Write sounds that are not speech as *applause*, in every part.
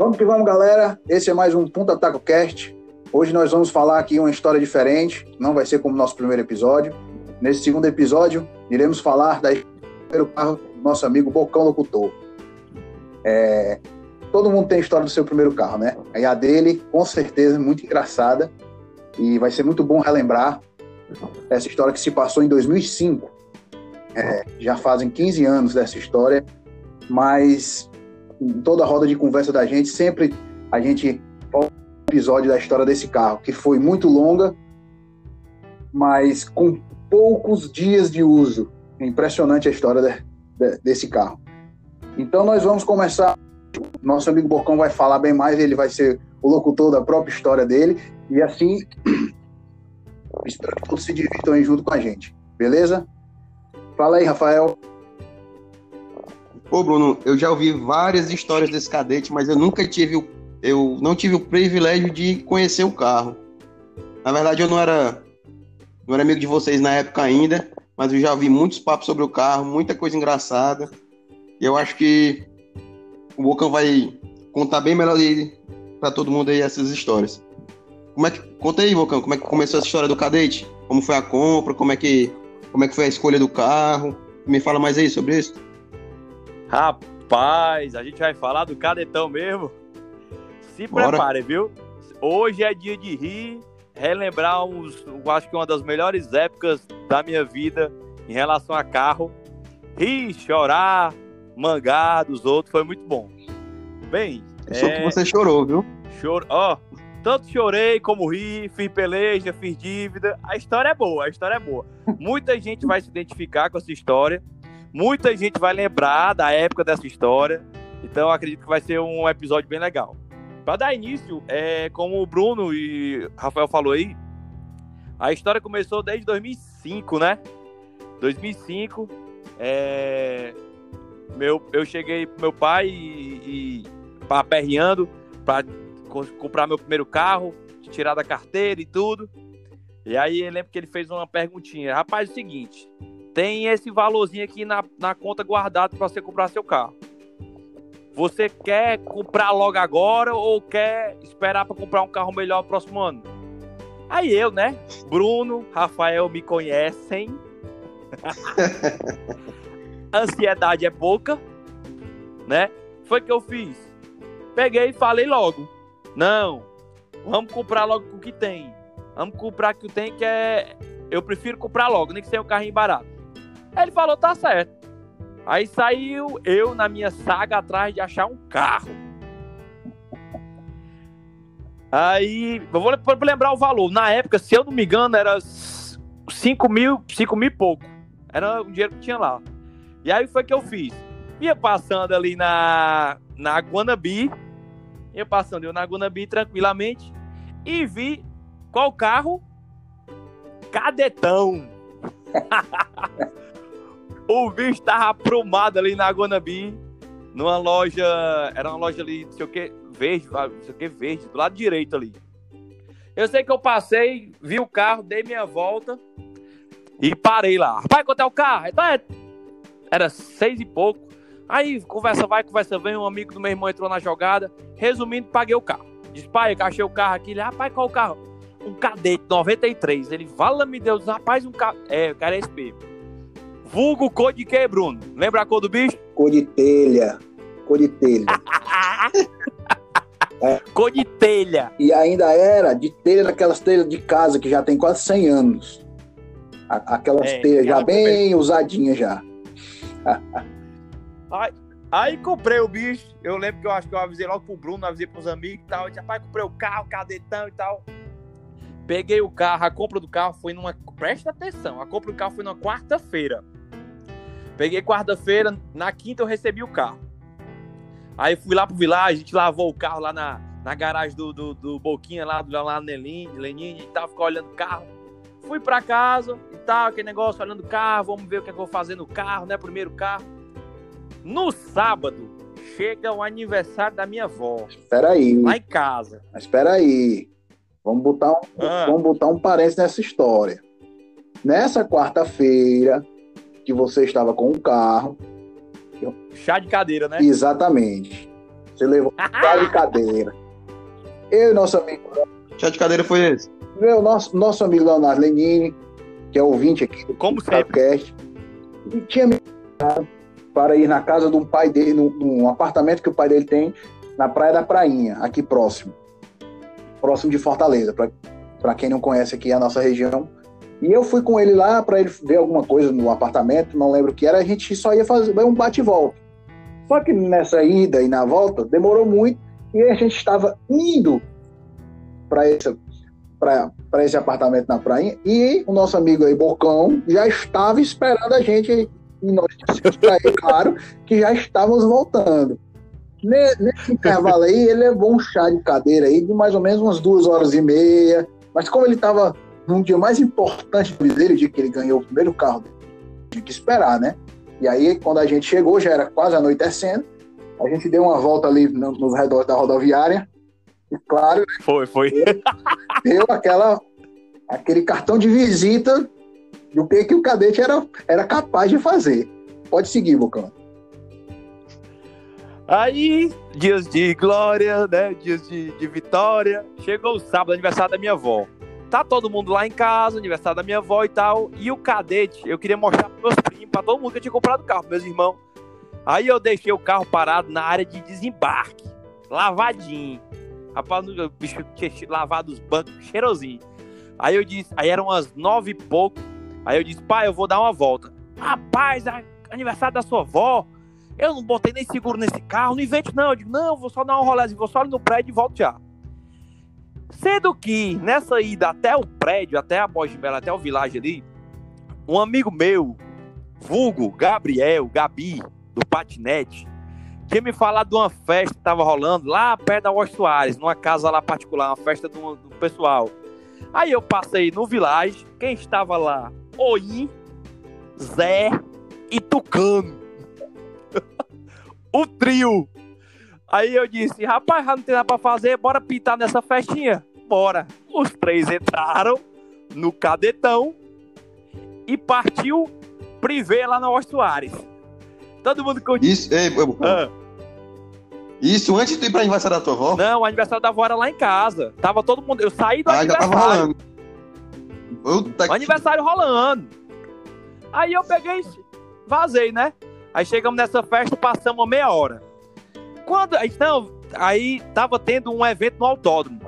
Vamos que vamos, galera. Esse é mais um Punta Taco Cast. Hoje nós vamos falar aqui uma história diferente. Não vai ser como nosso primeiro episódio. Nesse segundo episódio, iremos falar da primeiro carro do nosso amigo Bocão Locutor. É... Todo mundo tem a história do seu primeiro carro, né? E a dele, com certeza, muito engraçada. E vai ser muito bom relembrar essa história que se passou em 2005. É, já fazem 15 anos dessa história, mas em toda a roda de conversa da gente, sempre a gente episódio da história desse carro, que foi muito longa, mas com poucos dias de uso. É impressionante a história de, de, desse carro. Então nós vamos começar. Nosso amigo Bocão vai falar bem mais, ele vai ser o locutor da própria história dele. E assim, *clears throat* espero que todos se divirtam aí junto com a gente. Beleza? Fala aí, Rafael. Pô, Bruno, eu já ouvi várias histórias desse cadete, mas eu nunca tive o, eu não tive o privilégio de conhecer o carro. Na verdade, eu não era não era amigo de vocês na época ainda, mas eu já ouvi muitos papos sobre o carro, muita coisa engraçada. E eu acho que o Bocão vai contar bem melhor para todo mundo aí essas histórias. Como é que conta aí, Bocão, como é que começou essa história do cadete? Como foi a compra? Como é que como é que foi a escolha do carro? Me fala mais aí sobre isso. Rapaz, a gente vai falar do cadetão mesmo. Se Bora. prepare, viu? Hoje é dia de rir, relembrar uns, acho que uma das melhores épocas da minha vida em relação a carro. Rir, chorar, mangar dos outros, foi muito bom. Bem, eu é... que você chorou, viu? Choro, ó, tanto chorei como ri, fiz peleja, fiz dívida. A história é boa, a história é boa. Muita gente vai se identificar com essa história. Muita gente vai lembrar da época dessa história. Então acredito que vai ser um episódio bem legal. Para dar início, é, como o Bruno e Rafael falou aí, a história começou desde 2005, né? 2005, é, meu, eu cheguei pro meu pai e, e aperreando para comprar meu primeiro carro, tirar da carteira e tudo. E aí eu lembro que ele fez uma perguntinha. Rapaz, é o seguinte, tem esse valorzinho aqui na, na conta guardado para você comprar seu carro. Você quer comprar logo agora ou quer esperar para comprar um carro melhor no próximo ano? Aí eu, né? Bruno, Rafael me conhecem. *laughs* Ansiedade é pouca, né? Foi que eu fiz. Peguei e falei logo. Não, vamos comprar logo o que tem. Vamos comprar o que tem, que é. Eu prefiro comprar logo, nem que seja um carrinho barato. Ele falou, tá certo. Aí saiu eu na minha saga atrás de achar um carro. Aí, eu vou lembrar o valor. Na época, se eu não me engano, era 5 mil, 5 mil e pouco. Era o dinheiro que tinha lá. E aí foi que eu fiz. Ia passando ali na, na Guanabi. Ia passando eu na Guanabi tranquilamente. E vi qual carro? Cadetão. *laughs* O bicho tava aprumado ali na Guanabi, numa loja. Era uma loja ali, não sei o que, verde, não sei o que, verde, do lado direito ali. Eu sei que eu passei, vi o carro, dei minha volta e parei lá. Rapaz, quanto é o carro? Então é... Era seis e pouco. Aí, conversa vai, conversa vem, um amigo do meu irmão entrou na jogada. Resumindo, paguei o carro. Disse, pai, eu achei o carro aqui. Ele, rapaz, qual o carro? Um cadete 93. Ele, fala-me Deus, rapaz, um carro. É, o cara é mesmo. Vulgo cor de quê, Bruno? Lembra a cor do bicho? Cor de telha. Cor de telha. *laughs* é. Cor de telha. E ainda era de telha daquelas telhas de casa que já tem quase 100 anos. Aquelas é, telhas já bem usadinhas já. *laughs* aí, aí, comprei o bicho. Eu lembro que eu acho que eu avisei logo pro Bruno, avisei pros amigos e tal. Eu disse, rapaz, comprei o carro, cadetão e tal. Peguei o carro, a compra do carro foi numa. Presta atenção, a compra do carro foi numa quarta-feira. Peguei quarta-feira, na quinta eu recebi o carro. Aí fui lá pro Village, a gente lavou o carro lá na, na garagem do, do, do Boquinha, lá, do, lá Lenin, Lenin, e tal, ficou olhando o carro. Fui pra casa e tal, aquele negócio, olhando o carro, vamos ver o que, é que eu vou fazer no carro, né? Primeiro carro. No sábado, chega o aniversário da minha avó. Espera aí. Lá em casa. Mas espera aí. Vamos botar um, ah. vamos botar um parênteses nessa história. Nessa quarta-feira, que você estava com o carro. Chá de cadeira, né? Exatamente. Você levou *laughs* chá de cadeira. Eu e nosso amigo. Chá de cadeira foi esse? Meu, nosso, nosso amigo Leonardo Lenini, que é ouvinte aqui do Como podcast, e tinha me para ir na casa de um pai dele, num, num apartamento que o pai dele tem na Praia da Prainha, aqui próximo. Próximo de Fortaleza, para quem não conhece aqui a nossa região. E eu fui com ele lá para ele ver alguma coisa no apartamento, não lembro o que era, a gente só ia fazer um bate e volta. Só que nessa ida e na volta demorou muito e a gente estava indo para esse, pra esse apartamento na praia e o nosso amigo aí, Bocão, já estava esperando a gente e nós dissemos para ele, claro, que já estávamos voltando. Ne- Nesse intervalo aí, ele levou um chá de cadeira aí de mais ou menos umas duas horas e meia, mas como ele estava num dia mais importante do dele, o dia que ele ganhou o primeiro carro dele, tinha que esperar, né? E aí, quando a gente chegou, já era quase anoitecendo, a gente deu uma volta ali no- nos redores da rodoviária, e claro, Foi, foi. deu aquela, aquele cartão de visita do que, que o cadete era, era capaz de fazer. Pode seguir, Bocão. Aí, dias de glória, né? Dias de, de vitória. Chegou o sábado, aniversário da minha avó. Tá todo mundo lá em casa, aniversário da minha avó e tal. E o cadete, eu queria mostrar pros meus primos, pra todo mundo que eu tinha comprado o carro, meus irmãos. Aí eu deixei o carro parado na área de desembarque, lavadinho. Rapaz, o bicho tinha lavado os bancos, cheirosinho. Aí eu disse, aí eram umas nove e pouco. Aí eu disse, pai, eu vou dar uma volta. Rapaz, aniversário da sua avó. Eu não botei nem seguro nesse carro, não invente não. Eu digo, não, vou só dar um rolézinho, vou só ali no prédio e volto já. Sendo que, nessa ida até o prédio, até a Bojimela, até o vilage ali, um amigo meu, vulgo, Gabriel, Gabi, do patinete, tinha me falado de uma festa que tava rolando lá perto da Washington Soares, numa casa lá particular, uma festa do, do pessoal. Aí eu passei no vilage, quem estava lá? Oim, Zé e Tucano. *laughs* o trio. Aí eu disse, rapaz, já não tem nada pra fazer, bora pintar nessa festinha? Bora. Os três entraram no cadetão e partiu privê lá na Soares. Todo mundo curtiu. Isso, ei, eu- Ah, isso antes de ir pra aniversário da tua avó? não, o aniversário da avó era lá em casa. Tava todo mundo. Eu saí do ah, já tava aniversário. rolando. Puta O que- aniversário rolando. Aí eu peguei, vazei, né? Aí chegamos nessa festa, passamos uma meia hora. Quando, aí, não, aí tava tendo um evento no autódromo.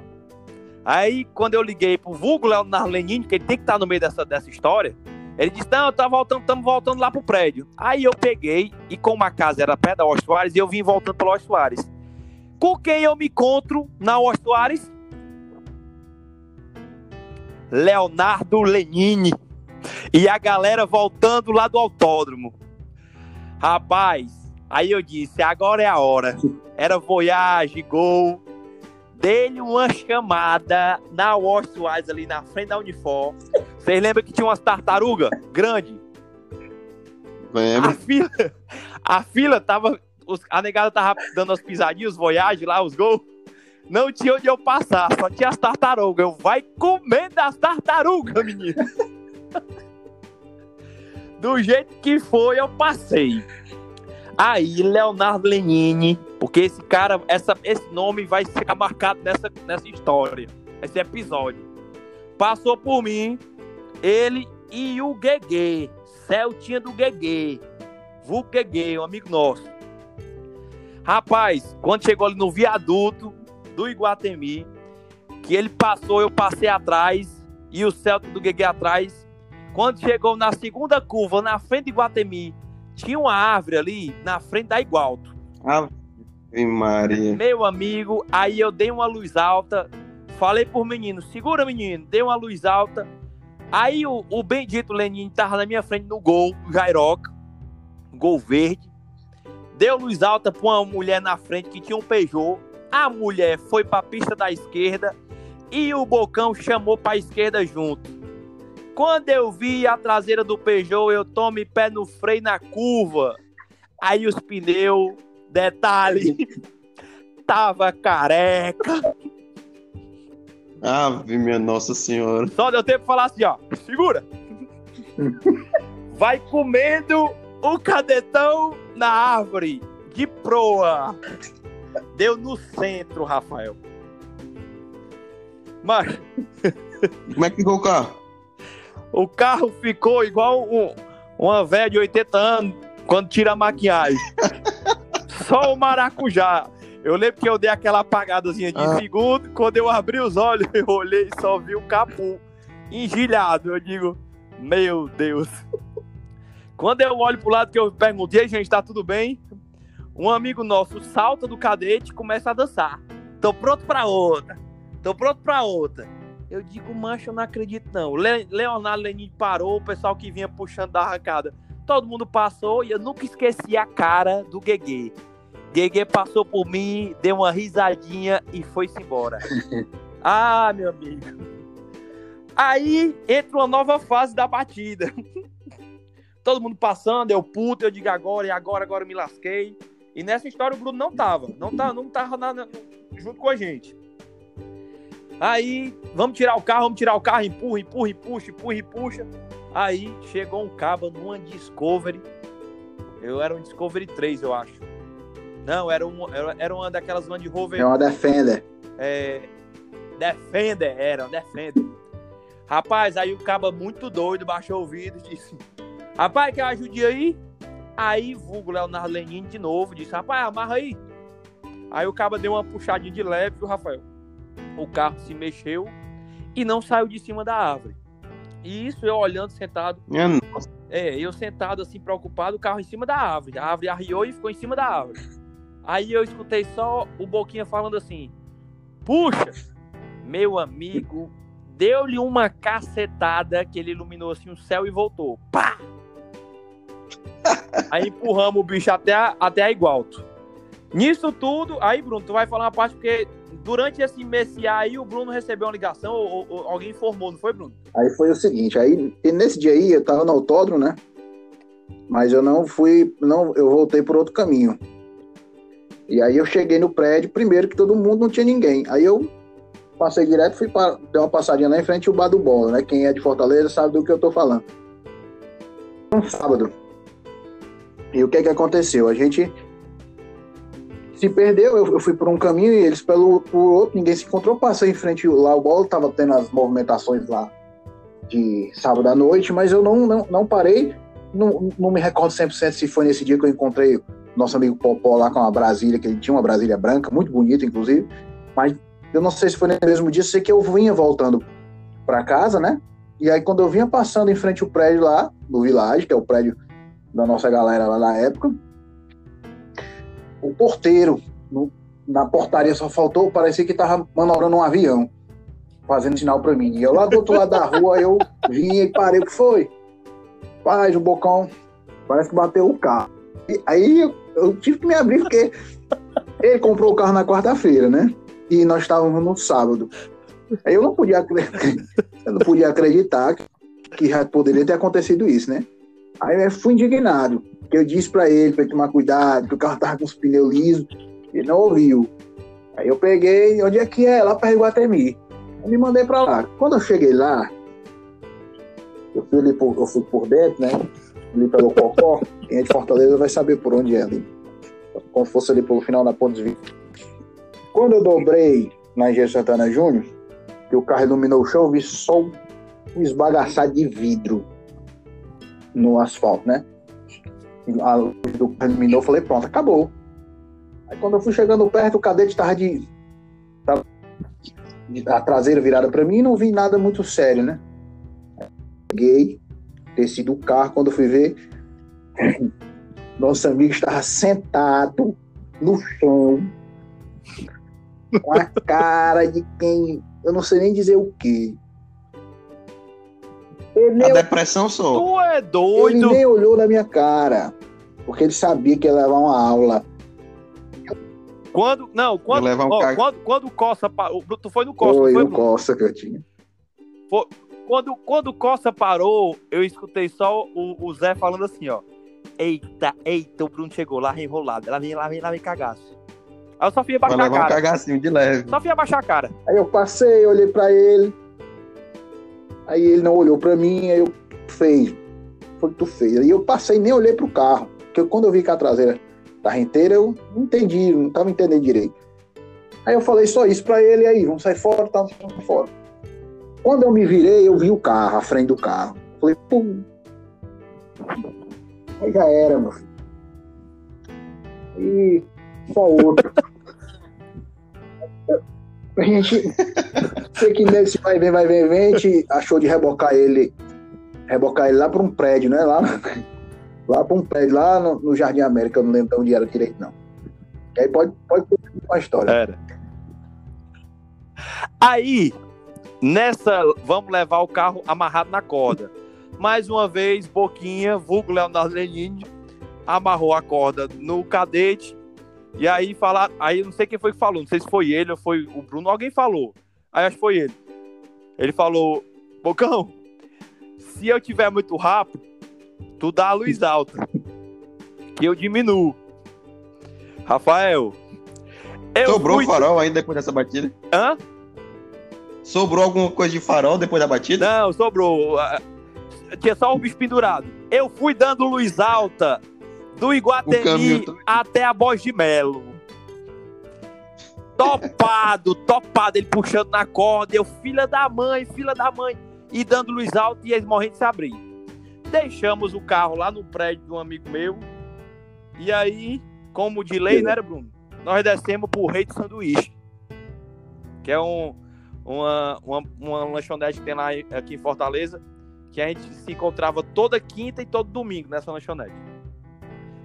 Aí quando eu liguei pro vulgo Leonardo Lenine, que ele tem que estar no meio dessa, dessa história, ele disse, não, tá voltando, estamos voltando lá pro prédio. Aí eu peguei, e como a casa era perto da Osh Soares, eu vim voltando pela Osh Soares. Com quem eu me encontro na Osh Soares? Leonardo Lenine. E a galera voltando lá do autódromo. Rapaz, aí eu disse, agora é a hora. Era Voyage, Gol. Dei-lhe uma chamada na Soares ali na frente da Unifor. Vocês lembram que tinha umas tartarugas grandes? A Lembro. fila, a fila tava. os- a negada tava dando as pisadinhas, os Voyage lá, os gols. Não tinha onde eu passar, só tinha as tartarugas. Eu vai comendo as tartarugas, menino. *laughs* Do jeito que foi, eu passei. Aí, Leonardo Lenine, porque esse cara, essa, esse nome vai ficar marcado nessa, nessa história, esse episódio. Passou por mim, ele e o Guegue, Celtinha do Guegue, Vulgo Guegue, um amigo nosso. Rapaz, quando chegou ali no viaduto do Iguatemi, que ele passou, eu passei atrás, e o Celta do Guegue atrás. Quando chegou na segunda curva, na frente do Iguatemi, tinha uma árvore ali na frente da Igualto. Ave Maria. Meu amigo, aí eu dei uma luz alta, falei por menino, segura menino, dei uma luz alta. Aí o, o bendito Lenin tava na minha frente no gol, Jairoca, gol verde. Deu luz alta pra uma mulher na frente que tinha um Peugeot. A mulher foi pra pista da esquerda e o Bocão chamou pra esquerda junto. Quando eu vi a traseira do Peugeot, eu tome pé no freio na curva. Aí os pneus, detalhe, *laughs* tava careca. Ave minha Nossa Senhora. Só deu tempo de falar assim, ó. Segura. Vai comendo o cadetão na árvore de proa. Deu no centro, Rafael. Mas Como é que ficou o carro? O carro ficou igual um, uma velha de 80 anos quando tira a maquiagem. *laughs* Só o maracujá. Eu lembro que eu dei aquela apagadazinha de Ah. segundo. Quando eu abri os olhos, *laughs* eu olhei e só vi o capu engilhado. Eu digo, meu Deus. Quando eu olho pro lado que eu pergunto, aí, gente, tá tudo bem? Um amigo nosso salta do cadete e começa a dançar. Tô pronto pra outra. Tô pronto pra outra. Eu digo, mancha, eu não acredito não. Le Leonardo Lenin parou, o pessoal que vinha puxando da arrancada. Todo mundo passou e eu nunca esqueci a cara do Guegue. Guegue passou por mim, deu uma risadinha e foi-se embora. *laughs* ah, meu amigo. Aí entra uma nova fase da batida. Todo mundo passando, eu puto, eu digo agora, e agora, agora eu me lasquei. E nessa história o Bruno não tava. Não, tá, não tava na- na- junto com a gente. Aí, vamos tirar o carro, vamos tirar o carro, empurra, empurra, empurra, empurra, empurra. Aí chegou um cabo numa Discovery. Eu era um Discovery 3, eu acho. Não, era, um, era, era uma daquelas Land Rover É uma Defender. é, Defender, era, Defender. Rapaz, aí o caba muito doido, baixou o vidro e disse: Rapaz, quer ajude aí? Aí, vulgo Leonardo Lenin de novo, disse: Rapaz, amarra aí. Aí o caba deu uma puxadinha de leve, viu, Rafael? O carro se mexeu e não saiu de cima da árvore. E isso eu olhando sentado, nossa. é, eu sentado assim, preocupado, o carro em cima da árvore. A árvore arriou e ficou em cima da árvore. Aí eu escutei só o Boquinha falando assim: Puxa, meu amigo, deu-lhe uma cacetada que ele iluminou assim o céu e voltou. Pá! *laughs* Aí empurramos o bicho até a, até a Igualto. Nisso tudo, aí, Bruno, tu vai falar uma parte porque durante esse messiá aí o Bruno recebeu uma ligação ou, ou- alguém informou, não foi, Bruno? Aí foi o seguinte, aí nesse dia aí eu tava no autódromo, né? Mas eu não fui, não, eu voltei por outro caminho. E aí eu cheguei no prédio, primeiro que todo mundo não tinha ninguém. Aí eu passei direto, fui para dei uma passadinha lá em frente ao bar do Bola, né? Quem é de Fortaleza sabe do que eu tô falando. Um sábado. E o que que aconteceu? A gente se perdeu, eu, eu fui por um caminho e eles pelo por outro, ninguém se encontrou, passei em frente lá, o Bola tava tendo as movimentações lá de sábado à noite, mas eu não, não, não parei, não, não me recordo 100% se foi nesse dia que eu encontrei nosso amigo Popó lá com uma Brasília, que ele tinha uma Brasília branca, muito bonita, inclusive, mas eu não sei se foi nesse mesmo dia, sei que eu vinha voltando para casa, né? E aí quando eu vinha passando em frente ao prédio lá, do Village, que é o prédio da nossa galera lá na época, o porteiro, no- na portaria só faltou, parecia que tava manobrando um avião, fazendo sinal para mim. E eu lá do outro lado da rua, eu vim e parei, o que foi? Paz, o bocão, parece que bateu o carro. E aí eu, tive que me abrir, porque ele comprou o carro na quarta-feira, né? E nós estávamos no sábado. Aí eu não podia, *laughs* eu não podia acreditar que já poderia ter acontecido isso, né? Aí eu fui indignado, que eu disse para ele para tomar cuidado, que o carro tava com os pneus lisos, ele não ouviu. Aí eu peguei, onde é que é? Lá para Iguatemi. Eu me mandei para lá. Quando eu cheguei lá, eu fui, ali por, eu fui por dentro, né? Ali pelo Cocó. Quem é de Fortaleza vai saber por onde é ali. Como se fosse ali pelo final da Ponte Vista. Quando eu dobrei na Engenheiro Santana Júnior, que o carro iluminou o chão, eu vi só um esbagaçado de vidro no asfalto, né? A luz do iluminou, eu falei, pronto, acabou. Aí quando eu fui chegando perto, o cadete tava de. tava a traseira virada para mim e não vi nada muito sério, né? Peguei, desci do carro, quando eu fui ver, *clears throat* nosso amigo estava sentado no chão, com a cara de quem. Eu não sei nem dizer o quê. Ele A depressão só. Tu é ele doido? nem olhou na minha cara, porque ele sabia que ia levar uma aula. Quando, não, quando, levar um ó, cara- quando, quando o Costa parou, tu foi no Costa, Foi foi, o Bruno? Costa que eu tinha. Quando, quando o Costa parou, eu escutei só o, o Zé falando assim, ó. Eita, eita, o Bruno chegou lá enrolado. Lá vem, lá vem, lá vem cagaço. Aí eu só fui abaixar a levar um cara. cagacinho de leve. Só fui abaixar a cara. Aí eu passei, olhei pra ele. Aí ele não olhou pra mim, aí eu fez. Foi que tu fez. Aí eu passei nem olhei pro carro. Porque quando eu vi que a traseira Tava inteira, eu não entendi, não tava entendendo direito. Aí eu falei só isso pra ele, aí, vamos sair fora, tá, vamos fora. Quando eu me virei, eu vi o carro, a frente do carro. Falei, pum. Aí já era, meu filho. E só outro. *laughs* A gente. Sei que nesse vai vem, vai vem, vem, gente achou de rebocar ele. Rebocar ele lá para um prédio, né? Lá, lá para um prédio, lá no, no, Jardim América, eu não lembro onde era direito, não. E aí pode, pode continuar a história. Era. Aí, nessa, vamos levar o carro amarrado na corda. Mais uma vez, Boquinha, vulgo Leonardo Lenine, amarrou a corda no cadete e aí falar, aí não sei quem foi que falou, não sei se foi ele ou foi o Bruno, alguém falou. Aí acho que foi ele. Ele falou: "Bocão, se eu tiver muito rápido, tu dá a luz alta, que eu diminuo." Rafael, Sobrou fui... farol ainda depois dessa batida? Hã? Sobrou alguma coisa de farol depois da batida? Não, sobrou. Tinha só o bicho pendurado. Eu fui dando luz alta do Iguatemi até a Voz de Melo. Topado, topado, ele puxando na corda, eu, filha da mãe, filha da mãe, e dando luz alta e eles morrendo de se abrir. Deixamos o carro lá no prédio de um amigo meu, e aí, como de lei, né, Bruno? Nós descemos pro Rei do Sanduíche, que é um, uma, uma, uma lanchonete que tem lá aqui em Fortaleza, que a gente se encontrava toda quinta e todo domingo nessa lanchonete.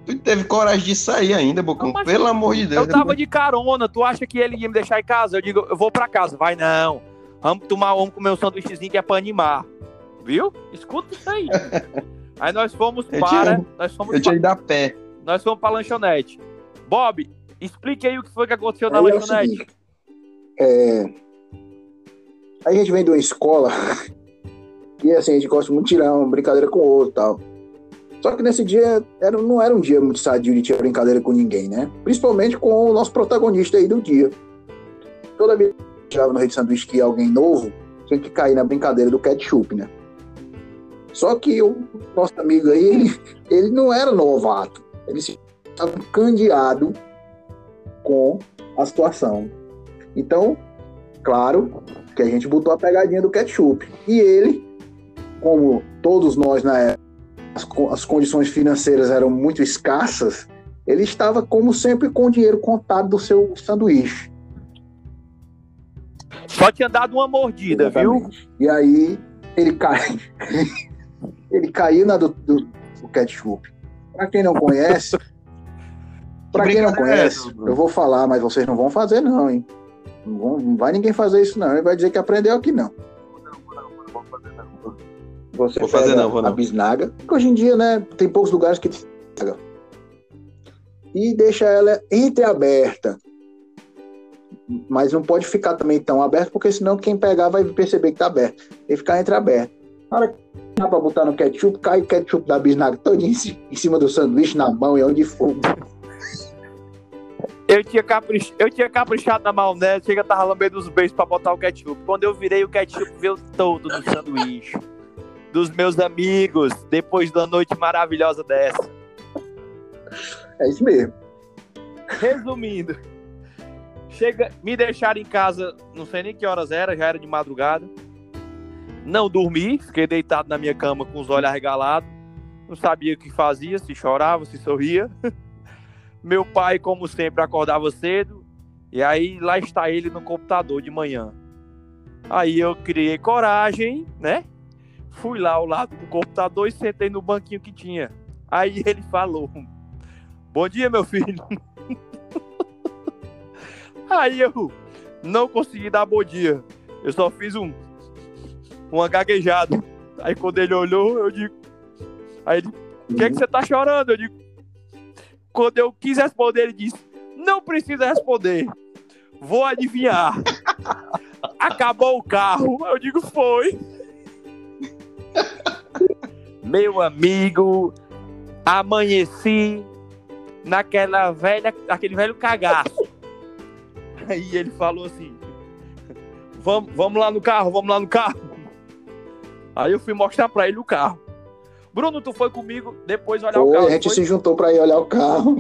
Tu teve coragem de sair ainda, Bocão. Não, Pelo amor de Deus. Eu tava de carona. Tu acha que ele ia me deixar em casa? Eu digo, eu vou pra casa. Vai não. Vamos tomar, vamos comer um sanduíchezinho que é pra animar. Viu? Escuta isso aí. *laughs* aí nós fomos eu para. Tinha, nós fomos eu tinha ido a pé. Nós fomos pra lanchonete. Bob, explique aí o que foi que aconteceu na aí lanchonete. É, é... A gente vem de uma escola *laughs* e assim, a gente gosta muito de tirar uma brincadeira com o outro e tal. Só que nesse dia era, não era um dia muito sadio de tirar brincadeira com ninguém, né? Principalmente com o nosso protagonista aí do dia. Toda vez que chegava no Rei de Sanduíche que alguém novo, tinha que cair na brincadeira do ketchup, né? Só que o nosso amigo aí, ele, ele não era novato. Ele estava candeado com a situação. Então, claro que a gente botou a pegadinha do ketchup. E ele, como todos nós na época, as, as condições financeiras eram muito escassas, ele estava, como sempre, com o dinheiro contado do seu sanduíche. Só tinha dado uma mordida, Exatamente. viu? E aí ele cai. *laughs* ele caiu na do, do, do ketchup. Para quem não conhece, *laughs* para quem não conhece, eu vou falar, mas vocês não vão fazer não, hein? Não, vão, não vai ninguém fazer isso não. Ele vai dizer que aprendeu aqui não. Você vou fazer não, vou não. a bisnaga, que hoje em dia, né, tem poucos lugares que e deixa ela entreaberta. Mas não pode ficar também tão aberto, porque senão quem pegar vai perceber que tá aberto. Tem que ficar entreaberto. Na hora que dá pra botar no ketchup, cai o ketchup da bisnaga todo em cima do sanduíche, na mão e onde for. Eu tinha, caprich... eu tinha caprichado na maionese, chega tava lambendo os beijos pra botar o ketchup. Quando eu virei, o ketchup veio todo no sanduíche dos meus amigos depois da noite maravilhosa dessa. É isso mesmo. Resumindo, chega, me deixaram em casa, não sei nem que horas era, já era de madrugada. Não dormi, fiquei deitado na minha cama com os olhos arregalados. Não sabia o que fazia, se chorava, se sorria. *laughs* Meu pai, como sempre, acordava cedo. E aí lá está ele no computador de manhã. Aí eu criei coragem, né? Fui lá ao lado do computador e sentei no banquinho que tinha. Aí ele falou: Bom dia, meu filho. *laughs* Aí eu não consegui dar bom dia. Eu só fiz um uma gaguejada. Aí quando ele olhou, eu digo. Aí ele, o que é que você tá chorando? Eu digo. Quando eu quis responder, ele disse: Não precisa responder. Vou adivinhar. *laughs* Acabou o carro. Eu digo, foi. Meu amigo, amanheci naquela velha, aquele velho cagaço. Aí ele falou assim: vamos, vamos lá no carro, vamos lá no carro. Aí eu fui mostrar para ele o carro. Bruno, tu foi comigo depois olhar Foi, o carro. a gente foi? se juntou pra ir olhar o carro.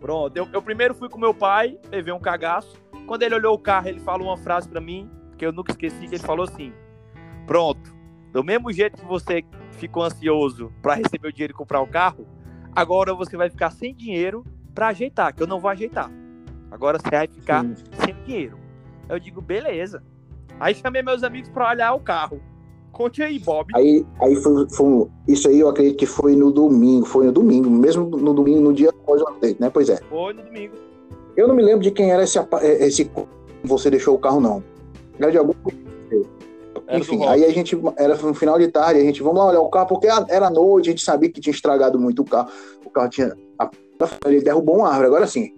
Pronto, eu, eu primeiro fui com meu pai, levei um cagaço. Quando ele olhou o carro, ele falou uma frase pra mim, que eu nunca esqueci, que ele falou assim: Pronto, do mesmo jeito que você ficou ansioso pra receber o dinheiro e comprar o carro, agora você vai ficar sem dinheiro pra ajeitar, que eu não vou ajeitar. Agora você vai ficar Sim. sem dinheiro. Eu digo, beleza. Aí chamei meus amigos pra olhar o carro. Conte aí, Bob. Aí, aí foi, foi isso aí eu acredito que foi no domingo, foi no domingo, mesmo no domingo, no dia após o update, né? Pois é. Foi no domingo. Eu não me lembro de quem era esse, eh, esse você deixou o carro, não. Era de algum. Era Enfim, aí a gente, era no final de tarde, a gente, vamos lá olhar o carro, porque era noite, a gente sabia que tinha estragado muito o carro. O carro tinha. ele derrubou uma árvore. Agora sim,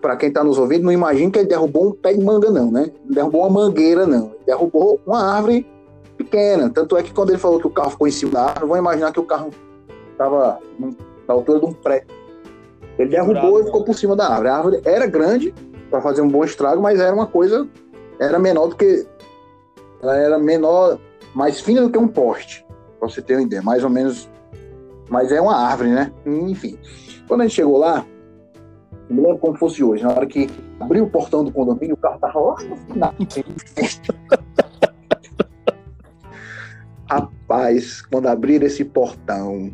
para quem tá nos ouvindo, não imagine que ele derrubou um pé de manga, não, né? Não derrubou uma mangueira, não. Ele derrubou uma árvore pequena. Tanto é que quando ele falou que o carro ficou em cima da árvore, vão imaginar que o carro estava na altura de um prédio. Ele derrubou e ficou por cima da árvore. A árvore era grande para fazer um bom estrago, mas era uma coisa. Era menor do que. Ela era menor, mais fina do que um poste. Pra você ter uma ideia. Mais ou menos. Mas é uma árvore, né? Enfim. Quando a gente chegou lá, me lembro como fosse hoje. Na hora que abriu o portão do condomínio, o carro tava lá no final. Rapaz, quando abriram esse portão,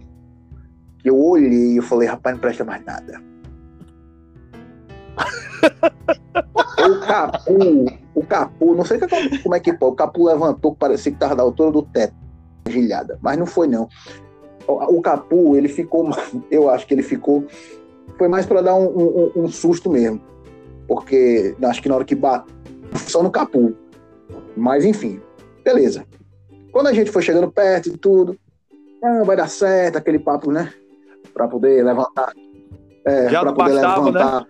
eu olhei, eu falei, rapaz, não presta mais nada. O capu, o capu, não sei que- como é que pô, o capu levantou, parecia que tava da altura do teto, gilhada, mas não foi não. O, o capu, ele ficou, eu acho que ele ficou, foi mais para dar um, um- um susto mesmo, porque acho que na hora que bateu, só no capu. Mas enfim, beleza. Quando a gente foi chegando perto e tudo, ah, vai dar certo, aquele papo, né? Pra poder levantar. É, não poder bastava, né?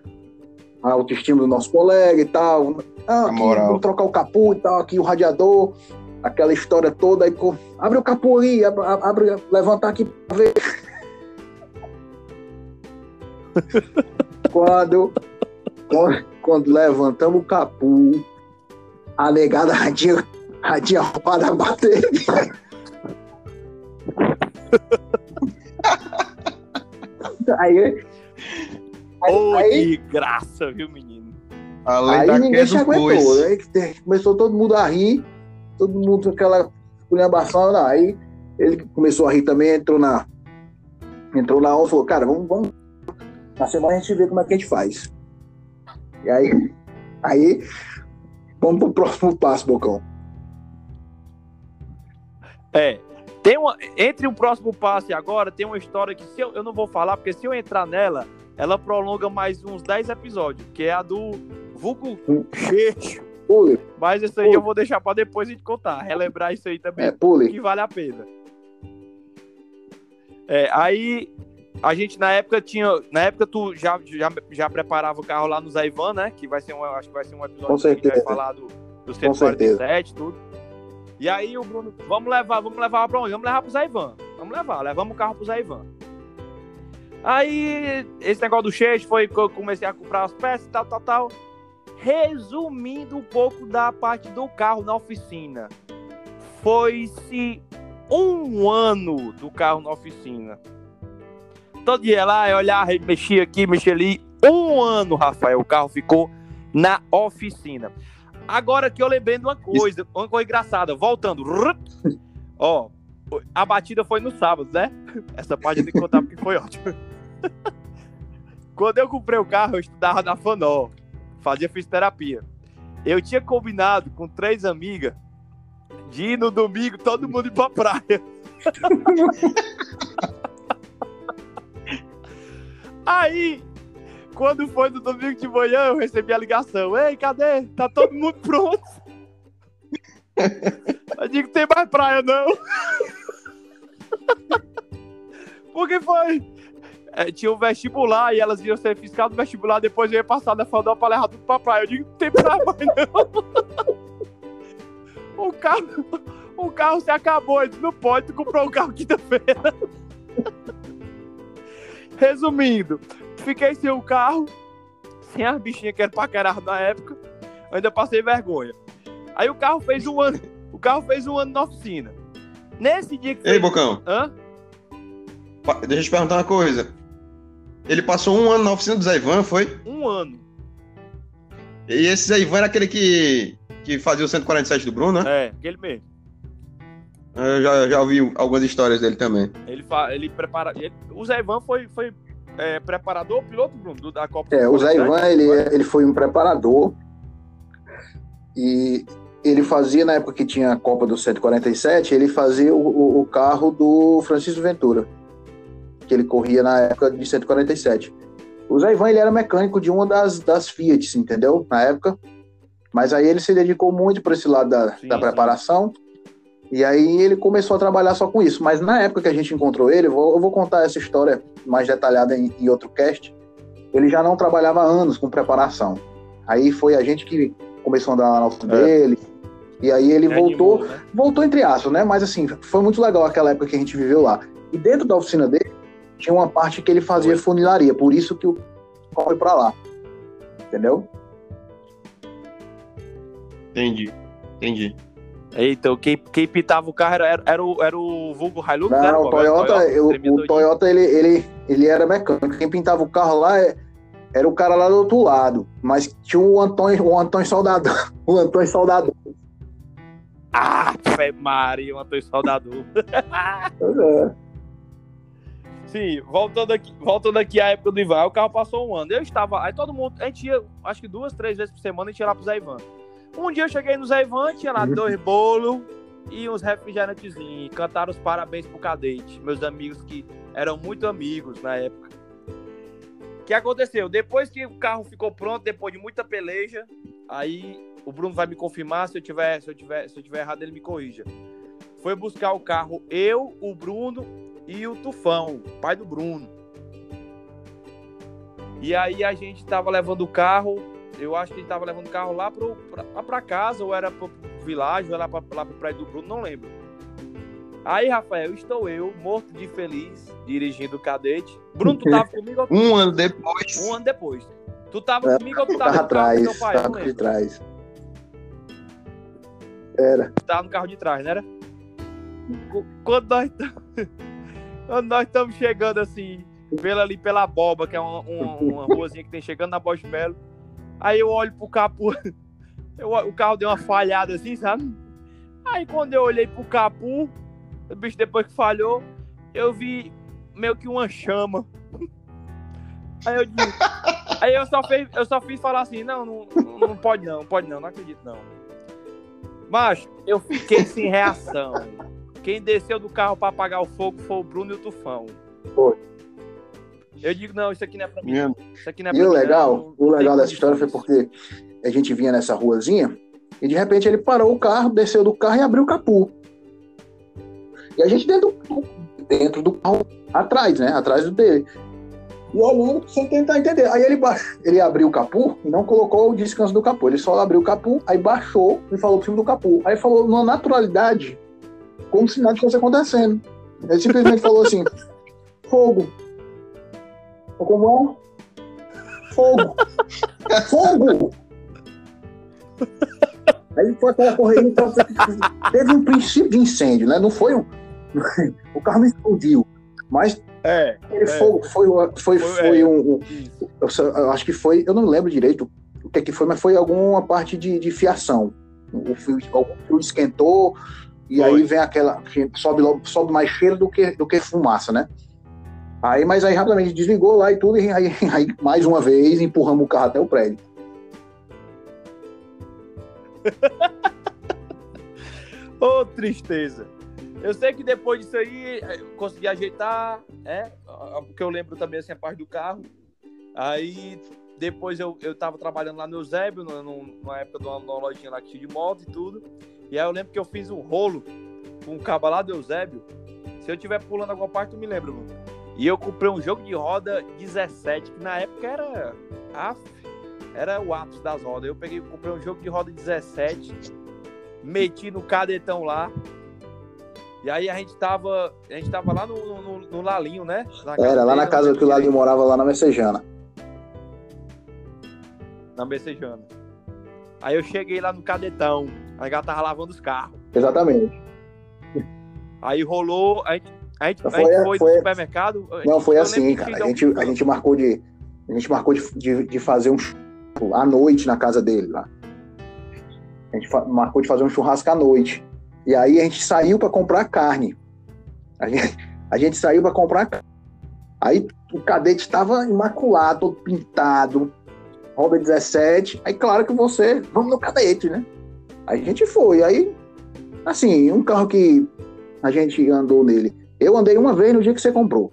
A autoestima do nosso colega e tal. Ah, A aqui, vamos trocar o capu e tal, aqui o radiador, aquela história toda. Aí, abre o capu aí, abre, abre levantar aqui pra ver. quando, quando, quando levantamos o capu, a negada radinha, radinha arrumada a bater. *laughs* aí, Ô, aí, de graça, viu, menino? Além aí da ninguém se aguentou. te- começou todo mundo a rir, todo mundo com aquela culhambação. Aí ele começou a rir também, entrou na. Entrou na onda e falou, cara, vamos, vamos. Na semana a gente vê como é que a gente faz. E aí, aí vamos pro próximo passo, Bocão. É. Tem uma, entre o próximo passo e agora, tem uma história que se eu, eu não vou falar, porque se eu entrar nela, ela prolonga mais uns 10 episódios, que é a do Vulco Hum. Cheixo. Pule, Mas isso aí eu vou deixar pra depois a gente contar. Relembrar isso aí também, é, pule. que vale a pena. É, aí a gente na época tinha. Na época tu já, já, já preparava o carro lá no Zaivan, né? Que vai ser um, acho que vai ser um episódio Com que a gente vai certeza. falar do, do Com certeza. 147, tudo. E aí o Bruno, vamos levar, vamos levar pra onde? Vamos levar pro Zaivan. Vamos levar, levamos o carro pro Zaivan. Aí, esse negócio do cheiro foi que eu comecei a comprar as peças, tal, tal, tal. Resumindo um pouco da parte do carro na oficina. Foi-se um ano do carro na oficina. Todo dia lá, eu olhava, mexia aqui, mexia ali. Um ano, Rafael, o carro ficou na oficina. Agora que eu lembrei de uma coisa, uma coisa engraçada. Voltando. Ó, a batida foi no sábado, né? Essa parte eu tenho que contar porque foi ótimo. *laughs* Quando eu comprei o carro, eu estudava na Fanó. Fazia fisioterapia. Eu tinha combinado com três amigas de ir no domingo todo mundo ir pra praia. *laughs* Aí, quando foi no domingo de manhã, eu recebi a ligação. Ei, cadê? Tá todo mundo pronto? *laughs* Eu digo, tem mais praia não. Por que foi? É, tinha um vestibular e elas iam ser fiscal do vestibular, depois eu ia passar na Fandó pra levar tudo pra praia. Eu digo, não tem praia mais não. *laughs* O carro, o carro se acabou, ele disse, não pode, tu comprou o carro quinta-feira. *laughs* Resumindo, fiquei sem o carro, sem as bichinhas que eram paquerar na época, eu ainda passei vergonha. Aí o carro fez um ano, o carro fez um ano na oficina. Nesse dia que Ei, foi... Bocão, Hã? deixa eu te perguntar uma coisa. Ele passou um ano na oficina do Zé Ivan, foi? Um ano. E esse Zé Ivan era aquele que, que fazia o 147 do Bruno, né? É, aquele mesmo. Eu já, já ouvi algumas histórias dele também. Ele, fa... ele prepara. ele- O Zé Ivan foi, foi é, preparador, piloto, Bruno, do- da Copa. É, o Zé 47? Ivan, ele, ele foi um preparador e ele fazia, na época que tinha a Copa do 147, ele fazia o, o- o carro do Francisco Ventura, que ele corria na época de 147. O Zé Ivan, ele era mecânico de uma das, das Fiat, entendeu? Na época. Mas aí ele se dedicou muito para esse lado da, Sim, da sim. preparação. E aí ele começou a trabalhar só com isso. Mas na época que a gente encontrou ele, eu vou, eu vou contar essa história mais detalhada em, em outro cast. Ele já não trabalhava há anos com preparação. Aí foi a gente que começou a andar lá na oficina É. dele. E aí ele Que voltou, animou, né? voltou entre aspas, né? Mas assim, foi muito legal aquela época que a gente viveu lá. E dentro da oficina dele, tinha uma parte que ele fazia funilaria, por isso que o foi pra lá. Entendeu? Entendi. Entendi. Então, quem, quem pitava o carro era, era, era o, era o vulgo Hilux? era, Não, o? Era Toyota, eu- tremia o. Toyota ele, ele, ele era mecânico. Quem pintava o carro lá é- era o cara lá do outro lado. Mas tinha o Antônio, o Antônio Soldador. *laughs* O Antônio Soldador. Ah, fé Maria, um Antônio Soldador. Pois é. Sim, voltando aqui, voltando aqui à época do Ivan, o carro passou um ano. Eu estava. Aí todo mundo. A gente ia, acho que duas, três vezes por semana, a gente ia lá pro Zé Ivan. Um dia eu cheguei no Zé Ivan, tinha lá dois bolos e uns refrigerantezinhos. Cantaram os parabéns pro cadete. Meus amigos que eram muito amigos na época. O que aconteceu? Depois que o carro ficou pronto, depois de muita peleja, aí o Bruno vai me confirmar se eu tiver, se eu tiver, se eu tiver errado, ele me corrija. Foi buscar o carro eu, o Bruno e o Tufão, pai do Bruno. E aí a gente tava levando o carro, eu acho que ele tava levando o carro lá, pro, pra, lá pra casa, ou era pro, világio, ou era pra, lá pro prédio do Bruno, não lembro. Aí, Rafael, estou eu, morto de feliz, dirigindo o cadete. Bruno, tu tava comigo Um ano depois. um ano depois? Tu tava É, comigo ou tu Tava tava carro atrás, teu pai? Tava de trás. Era. Tu tava no carro de trás, não era? Qu- Quando nós *laughs* nós estamos chegando assim, pela, ali pela Boba, que é uma, uma, uma ruazinha que tem chegando na Bosch Melo, aí eu olho pro capu, *laughs* eu o carro deu uma falhada assim, sabe? Aí quando eu olhei pro capu, o bicho depois que falhou, eu vi meio que uma chama. *laughs* Aí eu disse, aí eu só, fiz, eu só fiz falar assim, não, não, não pode não, pode não, não acredito não. Macho, eu fiquei sem reação. Quem desceu do carro pra apagar o fogo foi o Bruno e o Tufão. Foi. Eu digo, não, isso aqui não é pra mim. Minha- Isso aqui não é E pra o mim, legal, não. o Não legal dessa história foi porque a gente vinha nessa ruazinha e de repente ele parou o carro, desceu do carro e abriu o capô. E a gente dentro do, dentro do carro, atrás, né? Atrás do dele. E olhando sem tentar entender. Aí ele, ele abriu o capô e não colocou o descanso do capô. Ele só abriu o capô, aí baixou e falou por cima do capô. Aí falou numa naturalidade, como se nada estivesse acontecendo. Ele simplesmente falou assim: fogo. Eu, Como é? Fogo! Fogo! Aí foi aquela correria, então, teve um princípio de incêndio, né? Não foi um. O carro não explodiu, mas É, ele É. foi, foi, foi, Foi, foi é. um. um- eu, eu acho que foi, eu não lembro direito o que, que foi, mas foi alguma parte de, de fiação. O fio, algum fio esquentou e Foi. aí vem aquela. que Sobe, logo- sobe mais cheiro do que, do que fumaça, né? Aí, mas aí rapidamente desligou lá e tudo, e aí, *laughs* aí mais uma vez empurramos o carro até o prédio. *laughs* Ô, tristeza. Eu sei que depois disso aí, eh, consegui ajeitar, é, porque eu lembro também assim, a parte do carro. Aí depois eu, eu tava trabalhando lá no Eusébio, numa época de uma, numa lojinha lá que tinha de moto e tudo. E aí eu lembro que eu fiz um rolo com um cabo lá do Eusébio. Se eu tiver pulando alguma parte, tu me lembra, mano. E eu comprei um jogo de roda 17, que na época era. af, era o ápice das rodas. Eu peguei, comprei um jogo de roda 17, meti no cadetão lá. E aí a gente tava. A gente tava lá no, no, no Lalinho, né? Na Era, lá na casa que o Lalinho morava, lá na Messejana. Na Messejana. Aí eu cheguei lá no cadetão. A gata tava lavando os carros. Exatamente. Aí rolou, a gente, a gente, a Foi- gente foi, foi- no supermercado. a Não, foi assim, cara. A gente, a gente marcou de. A gente marcou de, de, de fazer um churrasco à noite na casa dele lá. A gente marcou de fazer um churrasco à noite. E aí a gente saiu para comprar carne. A gente, a gente saiu para comprar carne. Aí o cadete estava imaculado, todo pintado. Roda 17. Aí, claro que você. Vamos no cadete, né? Aí a gente foi. Aí, assim, um carro que a gente andou nele. Eu andei uma vez no dia que você comprou.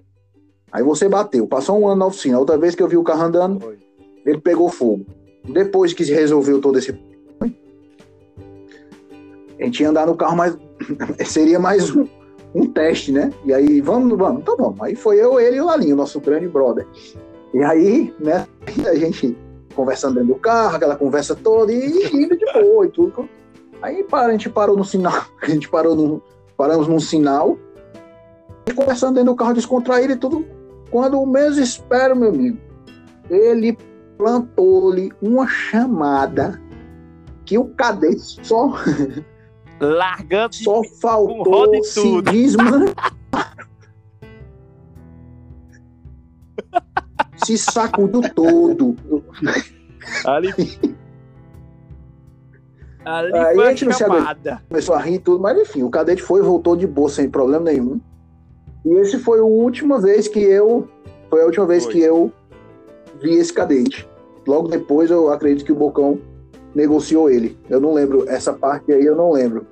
Aí você bateu. Passou um ano na oficina. Outra vez que eu vi o carro andando, Foi. ele pegou fogo. Depois que se resolveu todo esse. A gente ia andar no carro, mas *laughs* seria mais um, um teste, né? E aí, vamos, vamos, tá bom. Aí foi eu, ele e o Lalinho, nosso grande brother. E aí, né, a gente conversando dentro do carro, aquela conversa toda, e indo de boa e tudo. Aí para, a gente parou no sinal, *laughs* a gente parou no, paramos num sinal, conversando dentro do carro descontraído e tudo. Quando menos espero, meu amigo, ele plantou-lhe uma chamada que o cadete só, *laughs* Largando só faltou e se desmanchar. *laughs* se sacudiu todo. ali. Ali Aí foi a a gente não se chamada. Começou a rir e tudo, mas enfim, o cadete foi e voltou de boa, sem problema nenhum. E esse foi a última vez que eu. Foi a última vez Foi. que eu vi esse cadete. Logo depois eu acredito que o Bocão negociou ele. Eu não lembro, essa parte aí eu não lembro.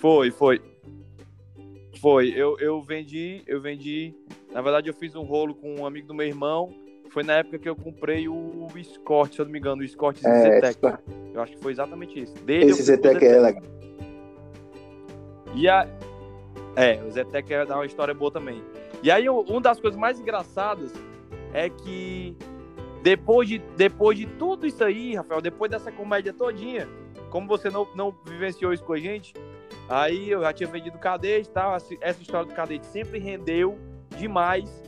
Foi, foi. Foi. Eu, eu vendi, eu vendi. Na verdade, eu fiz um rolo com um amigo do meu irmão. Foi na época que eu comprei o Escort, se eu não me engano, o Escort É, Zetec. Eu acho que foi exatamente isso. Dele, esse Zetec é legal. E a... É, o Zetec é uma história boa também. E aí, uma das coisas mais engraçadas é que depois de, depois de tudo isso aí, Rafael, depois dessa comédia todinha, como você não, não vivenciou isso com a gente, aí eu já tinha vendido o cadete e tal, essa história do cadete sempre rendeu demais.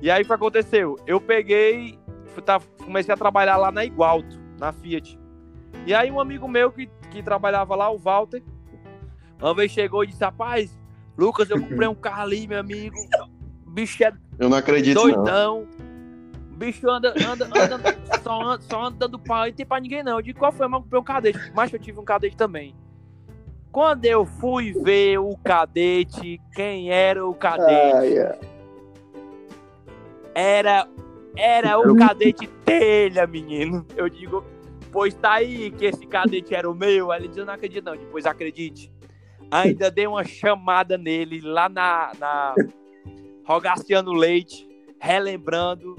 E aí o que aconteceu? Eu peguei, tá- comecei a trabalhar lá na Igualto, na Fiat. E aí um amigo meu que, que trabalhava lá, o Walter, uma vez chegou e disse, rapaz, Lucas, eu comprei um *laughs* carro ali, meu amigo. O bicho é Eu não acredito, não. doidão. O bicho anda, anda, anda, *laughs* só anda, só anda dando pau e tem pra ninguém não. Eu digo, qual foi? Mas eu comprei um cadete. Mas eu tive um cadete também. Quando eu fui ver o cadete, quem era o cadete? Ai, ai. Era, era o cadete telha, menino. Eu digo, pois tá aí que esse cadete era o meu. Aí ele diz, eu não acredito não. Depois acredite. Ainda dei uma chamada nele lá na, na Rogaciano Leite, relembrando.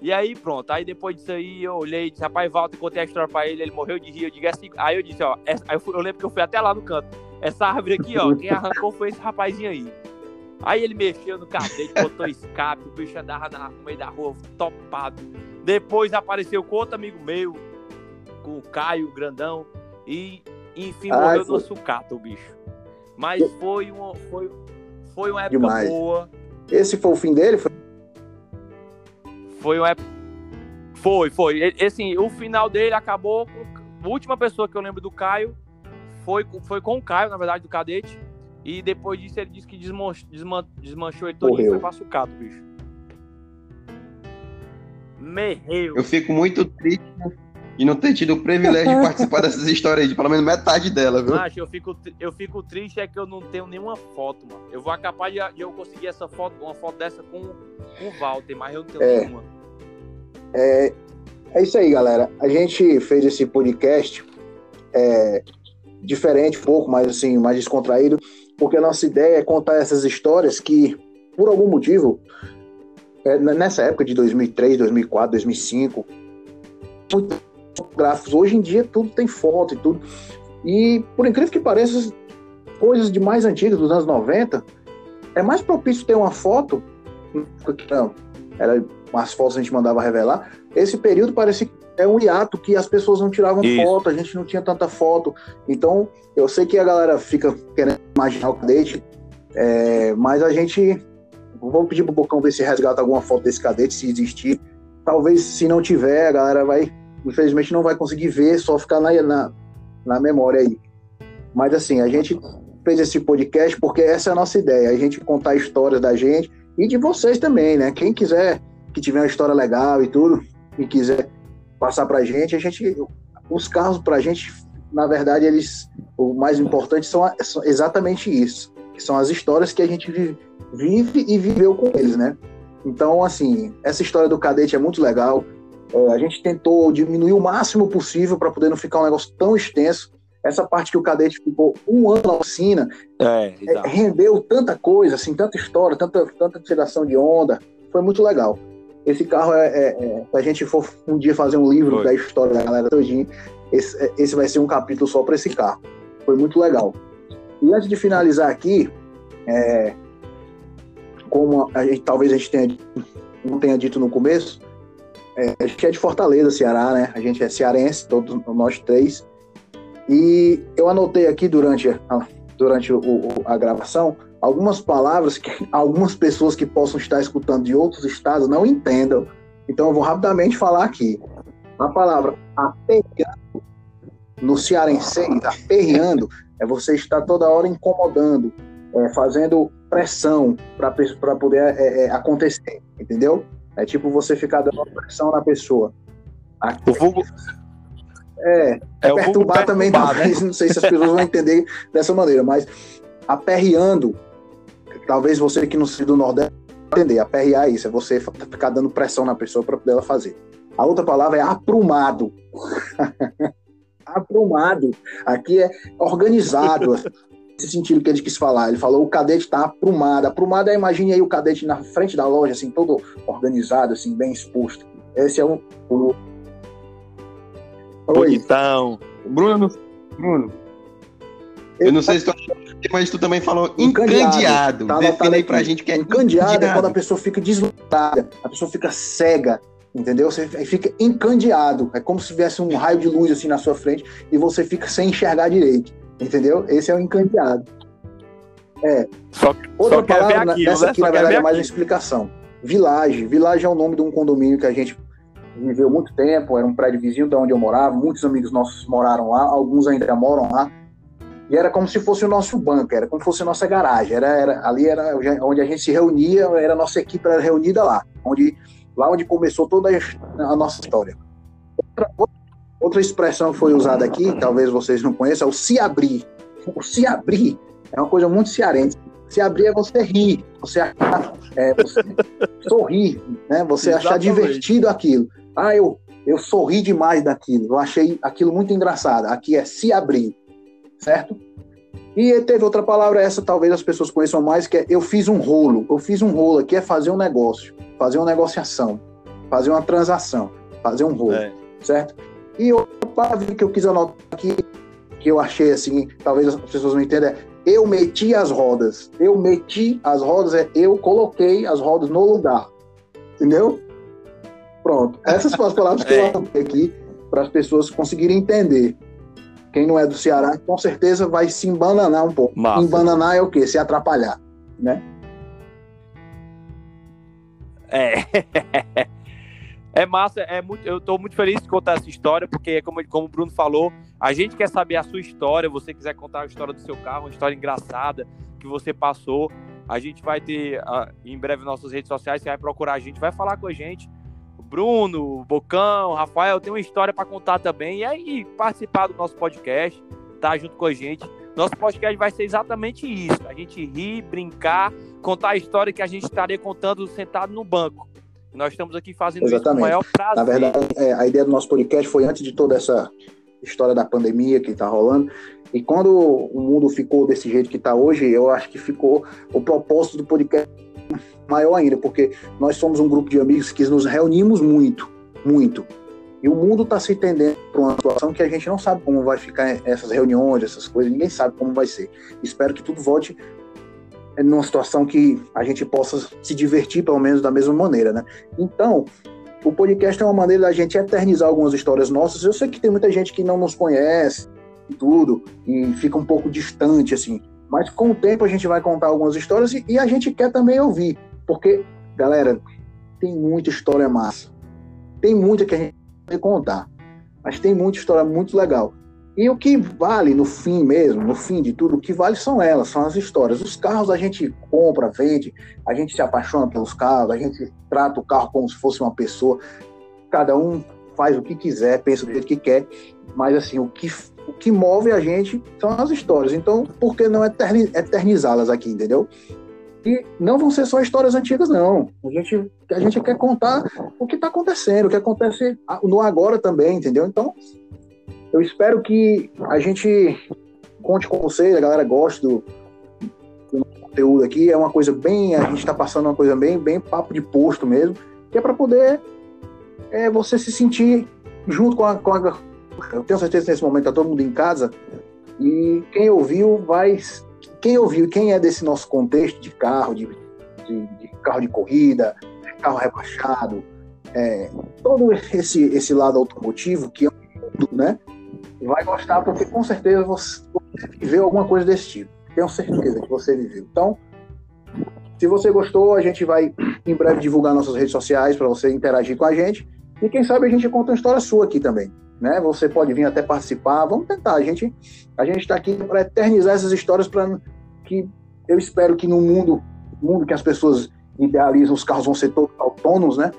E aí pronto. Aí depois disso aí eu olhei e disse, rapaz, Walter, contei a história pra ele, ele morreu de rir. Eu digo, assim, aí eu disse, ó, essa- aí eu, fui- eu lembro que eu fui até lá no canto. Essa árvore aqui, ó, quem arrancou foi esse rapazinho aí. Aí ele mexeu no cadete, *laughs* botou escape, o bicho andava na- no meio da rua, topado. Depois apareceu com outro amigo meu, com o Caio, grandão, e enfim Ai, morreu foi. no sucata o bicho. Mas foi uma, foi, foi uma época Demais. boa. Esse foi o fim dele? Foi... Foi uma época. Foi, foi. E- Assim, o final dele acabou. A última pessoa que eu lembro do Caio foi, foi com o Caio, na verdade, do cadete. E depois disso ele disse que desman- desman- desmanchou ele todinho e foi pra sucata, o bicho. Merreu. Eu fico muito triste de não ter tido o privilégio de participar *laughs* dessas histórias aí, de pelo menos metade dela, viu? Macho, eu fico, eu fico triste é que eu não tenho nenhuma foto, mano. Eu vou capaz de, de eu conseguir essa foto, uma foto dessa com, com o Walter, mas eu não tenho É. nenhuma. É, é isso aí, galera. A gente fez esse podcast é, diferente, um pouco mais assim, mais descontraído, porque a nossa ideia é contar essas histórias que, por algum motivo, é, nessa época de 2003, 2004, 2005, muitos fotógrafos. Hoje em dia tudo tem foto e tudo. E, por incrível que pareça, coisas de mais antigas, dos anos 90, é mais propício ter uma foto. Não, era umas fotos a gente mandava revelar. Esse período parece que é um hiato que as pessoas não tiravam Isso. foto, a gente não tinha tanta foto. Então, eu sei que a galera fica querendo imaginar o cadete, é, mas a gente. Vamos pedir pro Bocão ver se resgata alguma foto desse cadete, se existir. Talvez, se não tiver, a galera vai. Infelizmente, não vai conseguir ver, só ficar na, na, na memória aí. Mas, assim, a gente fez esse podcast porque essa é a nossa ideia, a gente contar histórias da gente e de vocês também, né? Quem quiser que tiver uma história legal e tudo e quiser passar pra gente, a gente os carros pra gente, na verdade, eles o mais importante são, são exatamente isso, que são as histórias que a gente vive, vive e viveu com eles, né? Então, assim, essa história do cadete é muito legal. É, a gente tentou diminuir o máximo possível para poder não ficar um negócio tão extenso. Essa parte que o cadete ficou um ano na oficina é, é, rendeu tanta coisa, assim, tanta história, tanta, tanta tiração de onda. Foi muito legal. Esse carro é, é, é se a gente for um dia fazer um livro Foi. da história da galera todinha, esse, é, esse vai ser um capítulo só para esse carro. Foi muito legal. E antes de finalizar aqui, é, como a gente, talvez a gente tenha, não tenha dito no começo, é, a gente é de Fortaleza, Ceará, né? A gente é cearense, todos nós três. E eu anotei aqui durante a, durante o, a gravação algumas palavras que algumas pessoas que possam estar escutando de outros estados não entendam. Então eu vou rapidamente falar aqui. A palavra aperreando, no cearense, aperreando, é você estar toda hora incomodando, é, fazendo pressão para poder é, é, acontecer, entendeu? É tipo você ficar dando pressão na pessoa. Aqui, o vulgo... É, é perturbar também, talvez, né? não sei se as pessoas vão entender dessa maneira, mas aperreando, talvez você que não seja do Nordeste entender, aperrear é isso, é você ficar dando pressão na pessoa para poder ela fazer. A outra palavra é aprumado. *laughs* aprumado. Aqui é organizado esse sentido que ele quis falar. Ele falou o cadete está aprumado. Aprumado é, imagine aí o cadete na frente da loja, assim, todo organizado, assim, bem exposto. Esse é o... o... Bonitão. Bruno, Bruno, eu não sei se tu mas tu também falou encandeado. Tá Define aí pra gente que é encandeado. Encandeado é quando a pessoa fica deslumbrada, a pessoa fica cega, entendeu? Você fica encandeado. É como se tivesse um raio de luz assim na sua frente e você fica sem enxergar direito. Entendeu? Esse é o encanteado. É. Só, Outra só palavra, aquilo, essa né? aqui, só na verdade, é mais uma explicação. Village. Village é o nome de um condomínio que a gente viveu muito tempo, era um prédio vizinho de onde eu morava, muitos amigos nossos moraram lá, alguns ainda moram lá. E era como se fosse o nosso banco, era como se fosse a nossa garagem. Era, era, ali era onde a gente se reunia, era a nossa equipe era reunida lá, onde, lá onde começou toda a nossa história. Outra, Outra expressão que foi usada aqui, talvez vocês não conheçam, é o se abrir. O se abrir é uma coisa muito cearense. Se abrir é você rir, você, é, você *laughs* sorrir, né? Você Exatamente. achar divertido aquilo. Ah, eu, eu sorri demais daquilo, eu achei aquilo muito engraçado. Aqui é se abrir, certo? E teve outra palavra, essa talvez as pessoas conheçam mais, que é eu fiz um rolo. Eu fiz um rolo aqui é fazer um negócio, fazer uma negociação, fazer uma transação, fazer um rolo, é. certo? E outra palavra que eu quis anotar aqui, que eu achei assim, talvez as pessoas não entendam, é eu meti as rodas. Eu meti as rodas, é eu coloquei as rodas no lugar. Entendeu? Pronto. Essas são as palavras que eu é. anotei aqui para as pessoas conseguirem entender. Quem não é do Ceará, com certeza vai se embananar um pouco. Massa. Embananar é o quê? Se atrapalhar, né? É. *laughs* É massa, é muito, eu estou muito feliz de contar essa história, porque, como, como o Bruno falou, a gente quer saber a sua história. Você quiser contar a história do seu carro, uma história engraçada que você passou. A gente vai ter uh, em breve nossas redes sociais. Você vai procurar a gente, vai falar com a gente. Bruno, Bocão, Rafael tem uma história para contar também. E aí, participar do nosso podcast, tá junto com a gente. Nosso podcast vai ser exatamente isso: a gente rir, brincar, contar a história que a gente estaria contando sentado no banco. Nós estamos aqui fazendo Exatamente. isso com o maior prazer. Na verdade, é, a ideia do nosso podcast foi antes de toda essa história da pandemia que está rolando. E quando o mundo ficou desse jeito que está hoje, eu acho que ficou o propósito do podcast maior ainda, porque nós somos um grupo de amigos que nos reunimos muito, muito. E o mundo está se entendendo para uma situação que a gente não sabe como vai ficar essas reuniões, essas coisas, ninguém sabe como vai ser. Espero que tudo volte numa situação que a gente possa se divertir, pelo menos da mesma maneira, né? Então, o podcast é uma maneira da gente eternizar algumas histórias nossas. Eu sei que tem muita gente que não nos conhece e tudo, e fica um pouco distante, assim. Mas com o tempo a gente vai contar algumas histórias e, e a gente quer também ouvir. Porque, galera, tem muita história massa. Tem muita que a gente vai contar. Mas tem muita história muito legal. E o que vale no fim mesmo, no fim de tudo, o que vale são elas, são as histórias. Os carros a gente compra, vende, a gente se apaixona pelos carros, a gente trata o carro como se fosse uma pessoa. Cada um faz o que quiser, pensa do jeito que quer, mas assim, o que, o que move a gente são as histórias. Então, por que não eternizá-las aqui, entendeu? E não vão ser só histórias antigas, não. A gente, a gente quer contar o que está acontecendo, o que acontece no agora também, entendeu? Então, eu espero que a gente conte com vocês, a galera goste do, do conteúdo aqui. É uma coisa bem. A gente está passando uma coisa bem, bem papo de posto mesmo, que é para poder é, você se sentir junto com a, com a. Eu tenho certeza que nesse momento está todo mundo em casa e quem ouviu vai. Quem ouviu, quem é desse nosso contexto de carro, de, de, de carro de corrida, carro rebaixado, é, todo esse, esse lado automotivo, que é um mundo, né? vai gostar porque com certeza você viveu alguma coisa desse tipo. Tenho certeza que você viveu. Então, se você gostou, a gente vai em breve divulgar nossas redes sociais para você interagir com a gente. E quem sabe a gente conta uma história sua aqui também. Né? Você pode vir até participar. Vamos tentar. A gente a gente está aqui para eternizar essas histórias para que eu espero que no mundo mundo que as pessoas idealizam os carros vão ser todos autônomos, né?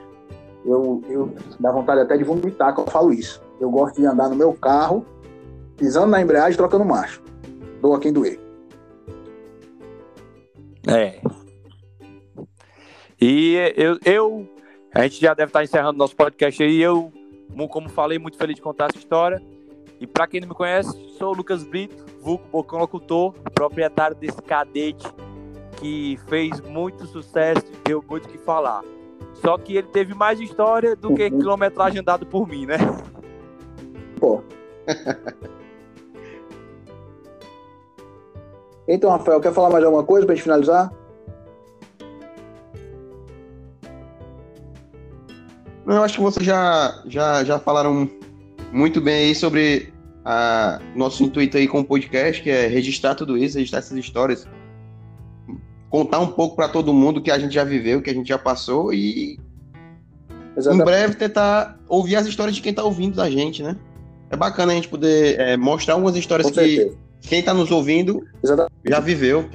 Eu, eu dá vontade até de vomitar quando eu falo isso. Eu gosto de andar no meu carro, pisando na embreagem trocando marcha. Doa quem doer. É. E eu, eu, a gente já deve estar encerrando nosso podcast aí. Eu, como falei, muito feliz de contar essa história. E para quem não me conhece, sou o Lucas Brito, vulgo Bocão Locutor, proprietário desse cadete que fez muito sucesso e deu muito o que falar. Só que ele teve mais história do que uhum. quilometragem andado por mim, né? Pô. *laughs* então, Rafael, quer falar mais alguma coisa para gente finalizar? Eu acho que vocês já, já, já falaram muito bem aí sobre a nosso intuito aí com o podcast, que é registrar tudo isso, registrar essas histórias, contar um pouco para todo mundo que a gente já viveu, que a gente já passou e Exatamente. em breve tentar ouvir as histórias de quem está ouvindo da gente, né? é bacana a gente poder é, mostrar algumas histórias que quem está nos ouvindo Exatamente. já viveu.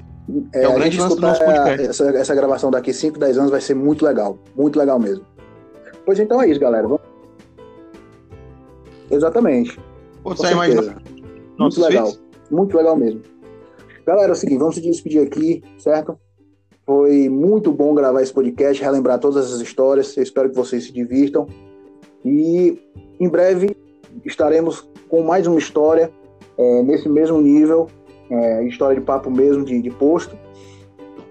É, é o grande lance do nosso podcast. Essa, essa gravação daqui 5, 10 anos vai ser muito legal. Muito legal mesmo. Pois então é isso, galera. Vamos... Exatamente. Pô, você imagina... Muito legal. Filhos? Muito legal mesmo. Galera, é o seguinte, vamos se despedir aqui, certo? Foi muito bom gravar esse podcast, relembrar todas essas histórias. Eu espero que vocês se divirtam. E em breve estaremos com mais uma história é, nesse mesmo nível, é, história de papo mesmo, de, de posto.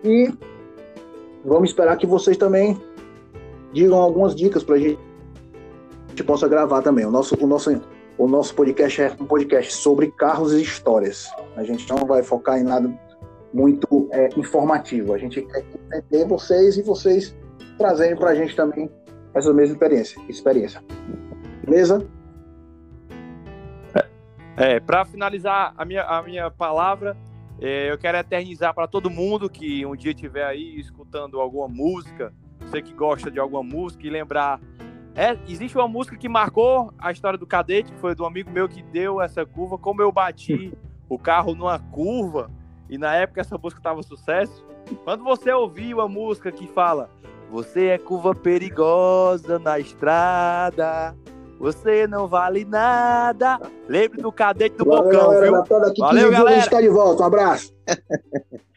E vamos esperar que vocês também digam algumas dicas para a gente possa gravar também. O nosso, o, nosso, o nosso podcast é um podcast sobre carros e histórias. A gente não vai focar em nada muito é, informativo. A gente quer entender vocês e vocês trazerem para a gente também essa mesma experiência. experiência. Beleza? É, para finalizar a minha, a minha palavra, é, eu quero eternizar para todo mundo que um dia estiver aí escutando alguma música, você que gosta de alguma música, e lembrar. É, existe uma música que marcou a história do cadete, que foi do amigo meu que deu essa curva, como eu bati o carro numa curva, e na época essa música tava sucesso. Quando você ouvir uma música que fala, você é curva perigosa na estrada, você não vale nada. Lembre do cadete do Valeu, Bocão, galera, viu? Valeu, galera. A gente tá de volta. Um abraço. *laughs*